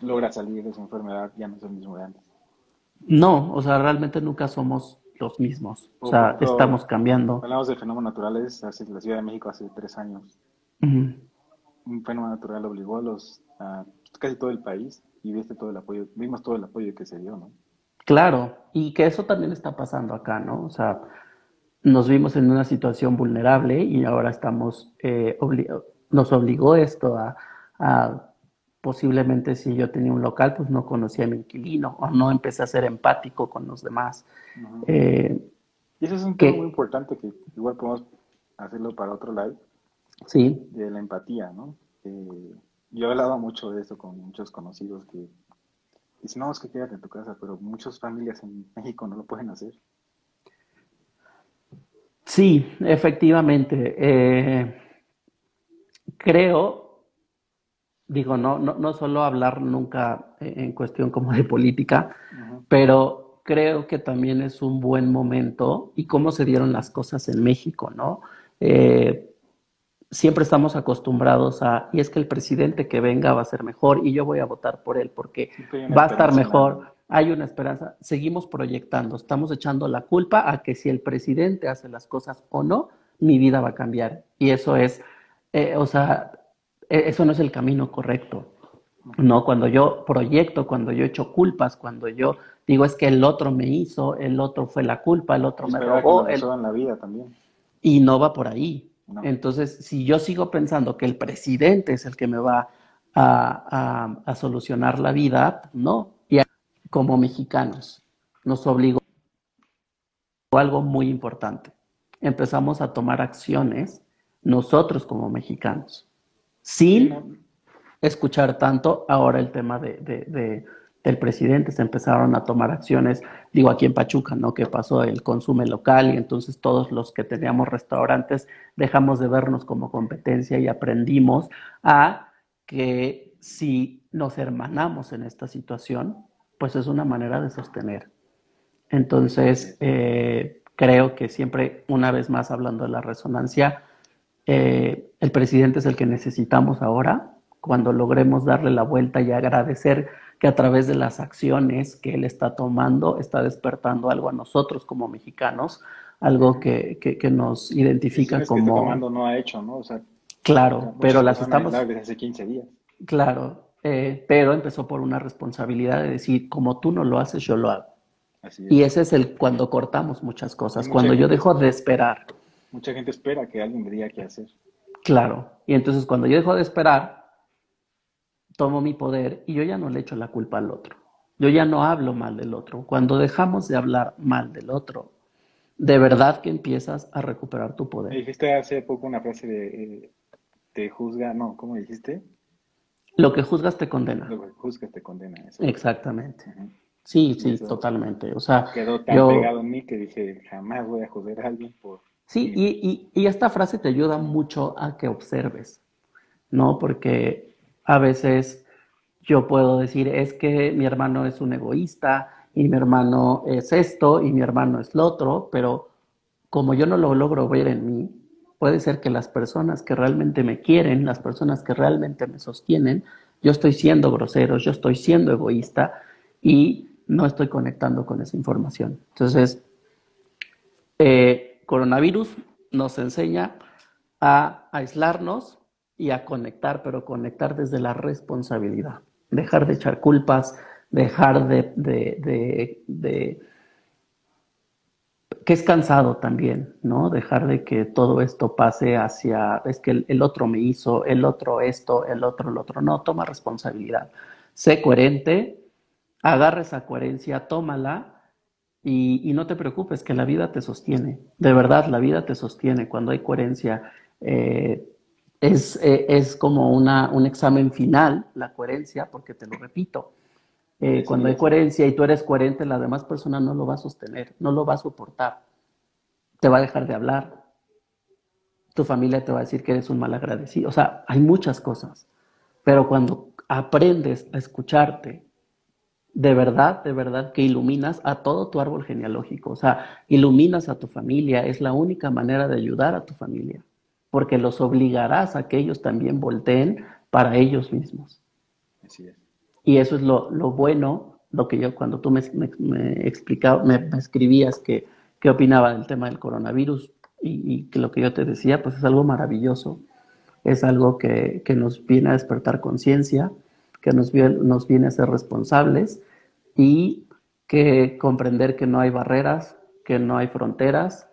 logra salir de su enfermedad ya no es el mismo de antes. No, o sea, realmente nunca somos los mismos. O, sea, estamos cambiando. Hablamos de fenómenos naturales, hace, la Ciudad de México hace tres años. Un fenómeno natural obligó a los a casi todo el país y viste todo el apoyo, vimos todo el apoyo que se dio, ¿no? Claro, y que eso también está pasando acá, ¿no? O sea, nos vimos en una situación vulnerable y ahora estamos, eh, nos obligó esto a, posiblemente si yo tenía un local, pues no conocía a mi inquilino o no empecé a ser empático con los demás. Eh, y eso es un tema muy importante que igual podemos hacerlo para otro live. Sí. De la empatía, ¿no? Eh, yo he hablado mucho de eso con muchos conocidos que dicen, no, es que quédate en tu casa, pero muchas familias en México no lo pueden hacer. Sí, efectivamente. Eh, creo, digo, no, no, no solo hablar nunca en cuestión como de política, pero creo que también es un buen momento y cómo se dieron las cosas en México, ¿no? Eh, siempre estamos acostumbrados a, y es que el presidente que venga va a ser mejor y yo voy a votar por él porque va a estar mejor, hay una esperanza, seguimos proyectando, estamos echando la culpa a que si el presidente hace las cosas o no, mi vida va a cambiar. Y eso es, eh, o sea, e, eso no es el camino correcto. No, cuando yo proyecto, cuando yo echo culpas, cuando yo digo es que el otro me hizo, el otro fue la culpa, el otro me robó. El... en la vida también. Y no va por ahí. Entonces, si yo sigo pensando que el presidente es el que me va a, solucionar la vida, no. Y como mexicanos nos obligó a algo muy importante. Empezamos a tomar acciones nosotros como mexicanos, sin escuchar tanto ahora el tema de del presidente, se empezaron a tomar acciones, digo aquí en Pachuca, ¿no? Que pasó el consumo local y entonces todos los que teníamos restaurantes dejamos de vernos como competencia y aprendimos a que si nos hermanamos en esta situación, pues es una manera de sostener. Entonces, eh, creo que siempre, una vez más hablando de la resonancia, eh, el presidente es el que necesitamos ahora, cuando logremos darle la vuelta y agradecer que a través de las acciones que él está tomando está despertando algo a nosotros como mexicanos, algo que, que, nos identifica como... Que tomando no ha hecho, ¿no? O sea, claro, pero las estamos... Desde hace 15 días. Claro, eh, pero empezó por una responsabilidad de decir, como tú no lo haces, yo lo hago. Así es. Y ese es el cuando cortamos muchas cosas, cuando yo dejo de esperar. Mucha gente espera que alguien me diga qué hacer. Claro, y entonces cuando yo dejo de esperar, tomo mi poder y yo ya no le echo la culpa al otro. Yo ya no hablo mal del otro. Cuando dejamos de hablar mal del otro, de verdad que empiezas a recuperar tu poder. dijiste hace poco una frase de eh, te juzga, no, ¿cómo dijiste? Lo que juzgas te condena. Lo que juzgas te condena. Exactamente. Sí, sí, totalmente. O sea, quedó tan pegado en mí que dije, jamás voy a juzgar a alguien por... Sí, y, y, y esta frase te ayuda mucho a que observes, ¿no? Porque a veces yo puedo decir, es que mi hermano es un egoísta y mi hermano es esto y mi hermano es lo otro, pero como yo no lo logro ver en mí, puede ser que las personas que realmente me quieren, las personas que realmente me sostienen, yo estoy siendo grosero, yo estoy siendo egoísta y no estoy conectando con esa información. Entonces, eh, coronavirus nos enseña a aislarnos, y a conectar, pero conectar desde la responsabilidad. Dejar de echar culpas, dejar de, que es cansado también, ¿no? Dejar de que todo esto pase hacia, es que el, otro me hizo, el otro esto, el otro el otro. No, toma responsabilidad. Sé coherente, agarra esa coherencia, tómala y, y, no te preocupes, que la vida te sostiene. De verdad, la vida te sostiene cuando hay coherencia. Eh, es, eh, es como una, un examen final, la coherencia, porque te lo repito, eh, cuando hay coherencia y tú eres coherente, la demás persona no lo va a sostener, no lo va a soportar, te va a dejar de hablar, tu familia te va a decir que eres un mal agradecido, o sea, hay muchas cosas, pero cuando aprendes a escucharte, de verdad, de verdad que iluminas a todo tu árbol genealógico, o sea, iluminas a tu familia, es la única manera de ayudar a tu familia porque los obligarás a que ellos también volteen para ellos mismos. Así es. Y eso es lo, bueno, lo que yo cuando tú me, me, explicaba, me, escribías que, qué opinaba del tema del coronavirus y, que lo que yo te decía, pues es algo maravilloso, es algo que, que nos viene a despertar conciencia, que nos, nos viene a ser responsables y que comprender que no hay barreras, que no hay fronteras,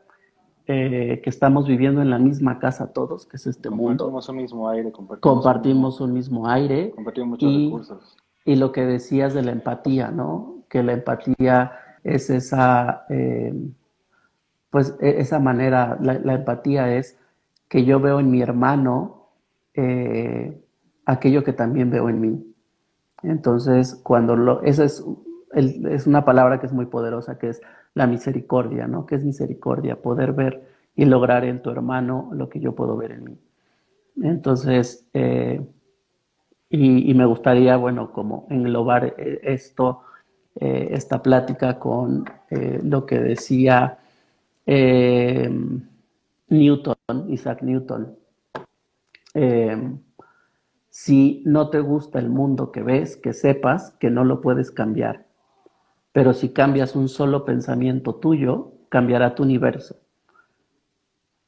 eh, que estamos viviendo en la misma casa todos, que es este mundo. Compartimos un mismo aire, compartimos, un, mismo aire. Compartimos muchos recursos. Y lo que decías de la empatía, ¿no? Que la empatía es esa, eh, pues e, esa manera, la, empatía es que yo veo en mi hermano eh, aquello que también veo en mí. Entonces, cuando lo, esa es, es una palabra que es muy poderosa, que es la misericordia, ¿no? ¿Qué es misericordia? Poder ver y lograr en tu hermano lo que yo puedo ver en mí. Entonces, eh, y, me gustaría, bueno, como englobar eh, esto, eh, esta plática con lo que decía Newton, Isaac Newton. si no te gusta el mundo que ves, que sepas que no lo puedes cambiar pero si cambias un solo pensamiento tuyo, cambiará tu universo.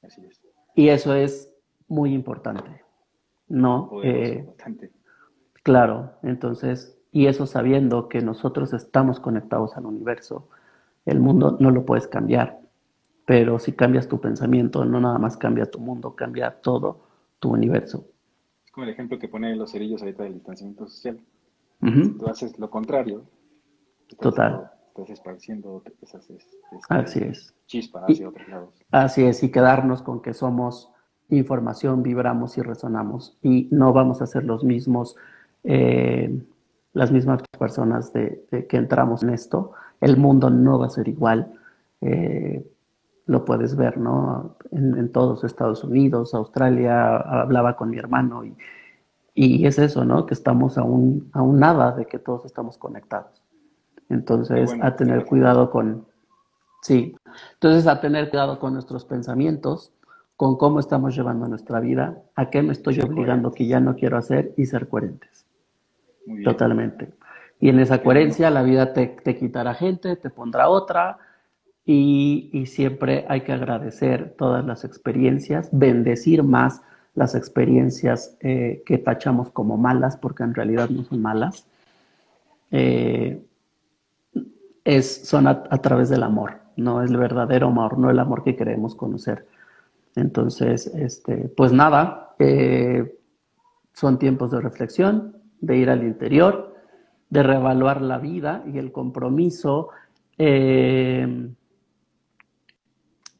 Así es. Y eso es muy importante, ¿no? Eh, claro, entonces, y eso sabiendo que nosotros estamos conectados al universo, el mundo no lo puedes cambiar, pero si cambias tu pensamiento, no nada más cambia tu mundo, cambia todo tu universo. Es como el ejemplo que pone los cerillos ahorita del distanciamiento social. Si tú haces lo contrario, Total. Estás esparciendo esas así es. chispas hacia otros lados. Así es, y quedarnos con que somos información, vibramos y resonamos, y no vamos a ser los mismos, eh, las mismas personas de, que entramos en esto. El mundo no va a ser igual. Eh, lo puedes ver, ¿no? En, todos Estados Unidos, Australia, hablaba con mi hermano y, y es eso, ¿no? Que estamos aún, aún nada de que todos estamos conectados. Entonces, a tener cuidado con, sí, entonces a tener cuidado con nuestros pensamientos, con cómo estamos llevando nuestra vida, a qué me estoy obligando que ya no quiero hacer y ser coherentes. Totalmente. Y en esa coherencia la vida te, quitará gente, te pondrá otra y, siempre hay que agradecer todas las experiencias, bendecir más las experiencias eh, que tachamos como malas porque en realidad no son malas. Eh, es, son a, través del amor, no es el verdadero amor, no el amor que queremos conocer. Entonces, este, pues nada, eh, son tiempos de reflexión, de ir al interior, de reevaluar la vida y el compromiso. Eh,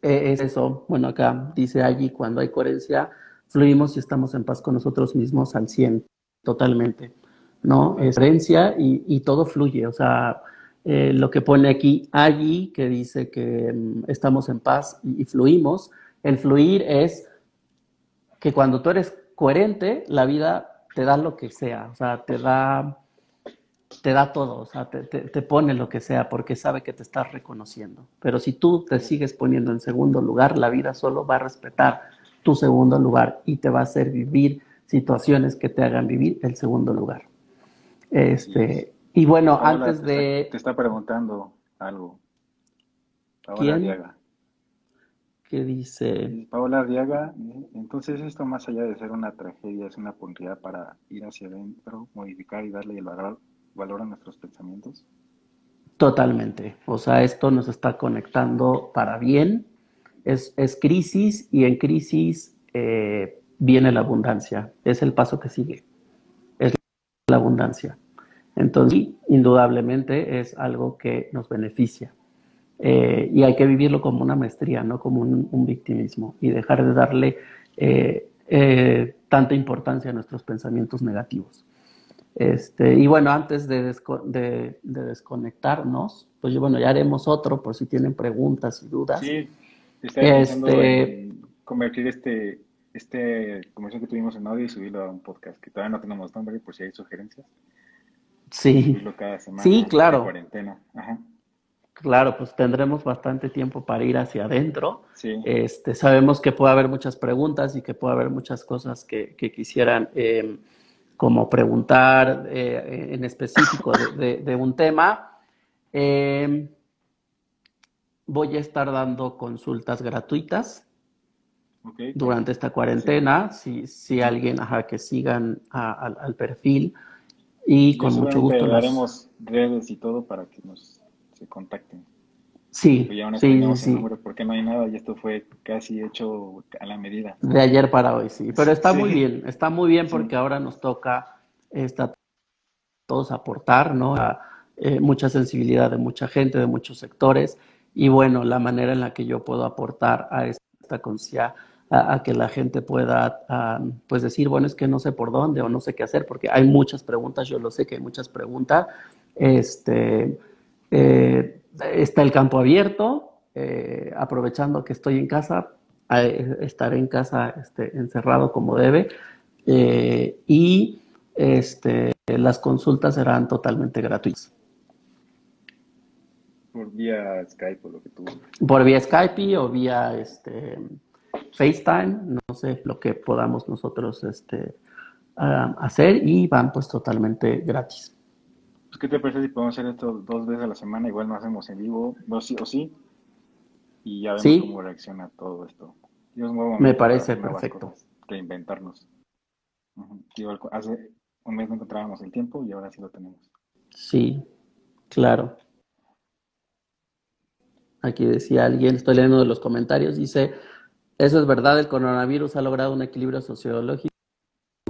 eh, es eso, bueno, acá dice allí, cuando hay coherencia, fluimos y estamos en paz con nosotros mismos al 100, totalmente, ¿no? Es coherencia y, y todo fluye, o sea, eh, lo que pone aquí allí, que dice que mm, estamos en paz y, fluimos. El fluir es que cuando tú eres coherente, la vida te da lo que sea, o sea, te da, te da todo, o sea, te, te, pone lo que sea porque sabe que te estás reconociendo. Pero si tú te sigues poniendo en segundo lugar, la vida solo va a respetar tu segundo lugar y te va a hacer vivir situaciones que te hagan vivir el segundo lugar. Este, y bueno, antes de... Te está preguntando algo. Paola ¿Quién? Diaga. ¿Qué dice? Paola Diaga, entonces esto más allá de ser una tragedia, es una oportunidad para ir hacia adentro, modificar y darle el valor, valor a nuestros pensamientos. Totalmente. O sea, esto nos está conectando para bien. Es, es crisis y en crisis eh, viene la abundancia. Es el paso que sigue. Es la abundancia. Entonces, indudablemente es algo que nos beneficia. Eh, y hay que vivirlo como una maestría, no como un, victimismo, y dejar de darle eh, eh, tanta importancia a nuestros pensamientos negativos. Este, y bueno, antes de, desconectarnos, pues bueno, ya haremos otro por si tienen preguntas y dudas. Sí, este, convertir este, este conversación que tuvimos en audio y subirlo a un podcast, que todavía no tenemos nombre, por si hay sugerencias. Sí, sí, claro. Claro, pues tendremos bastante tiempo para ir hacia adentro. Este, sabemos que puede haber muchas preguntas y que puede haber muchas cosas que, quisieran em, como preguntar eh, en específico de, un tema. Em, voy a estar dando consultas gratuitas durante esta cuarentena. Si, si alguien, ajá, que sigan al perfil y con mucho gusto. daremos redes y todo para que nos se contacten. Sí, ya no sí, sí, número porque no hay nada y esto fue casi hecho a la medida. De ayer para hoy, sí. Pero está muy Sí, bien, está muy bien porque ahora nos toca esta, todos aportar, ¿no? A, eh, mucha sensibilidad de mucha gente, de muchos sectores. Y bueno, la manera en la que yo puedo aportar a esta conciencia, a, a que la gente pueda, ah, pues decir, bueno, es que no sé por dónde o no sé qué hacer, porque hay muchas preguntas, yo lo sé que hay muchas preguntas. Este, eh, está el campo abierto, eh, aprovechando que estoy en casa, estaré en casa este, encerrado como debe. eh, y este, las consultas serán totalmente gratuitas. por vía Skype o lo que tú. Por vía Skype o vía este, FaceTime, no sé, lo que podamos nosotros este, ah, hacer y van pues totalmente gratis. Pues, ¿qué te parece si podemos hacer esto dos veces a la semana? Igual no hacemos en vivo, o sí, o sí, y ya vemos Sí, cómo reacciona todo esto. Yo es un me parece perfecto. reinventarnos. Igual cu- hace un mes no encontrábamos el tiempo y ahora sí lo tenemos. Sí, claro. Aquí decía alguien, estoy leyendo de los comentarios, dice, eso es verdad, el coronavirus ha logrado un equilibrio sociológico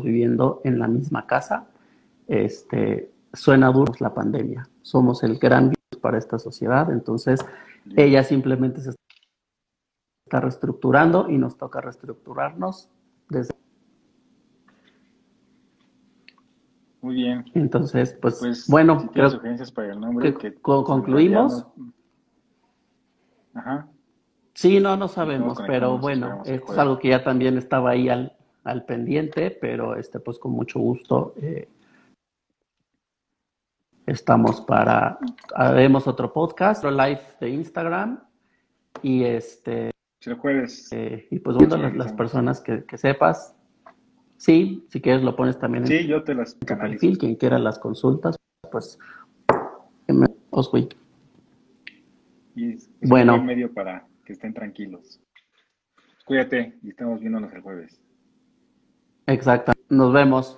viviendo en la misma casa. Este, suena duro la pandemia. Somos el gran virus para esta sociedad, entonces ella simplemente se está reestructurando y nos toca reestructurarnos desde Muy bien. entonces, pues Pues bueno, si creo sugerencias para el nombre, que concluimos. Ajá. Sí, no, no sabemos, pero bueno, es algo que ya también estaba ahí al, al pendiente, pero este, pues con mucho gusto eh, estamos para, haremos otro podcast, otro live de Instagram y este, Si el jueves eh, y pues bueno, las, personas que, que sepas, sí, si quieres lo pones también en Sí, yo te las tu perfil, quien quiera las consultas, pues, em, Oswi. Y es, es un Bueno, buen medio para que estén tranquilos. Cuídate y estamos viéndonos el jueves. exacto, nos vemos.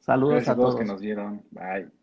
Saludos Gracias a a todos que nos vieron. Bye.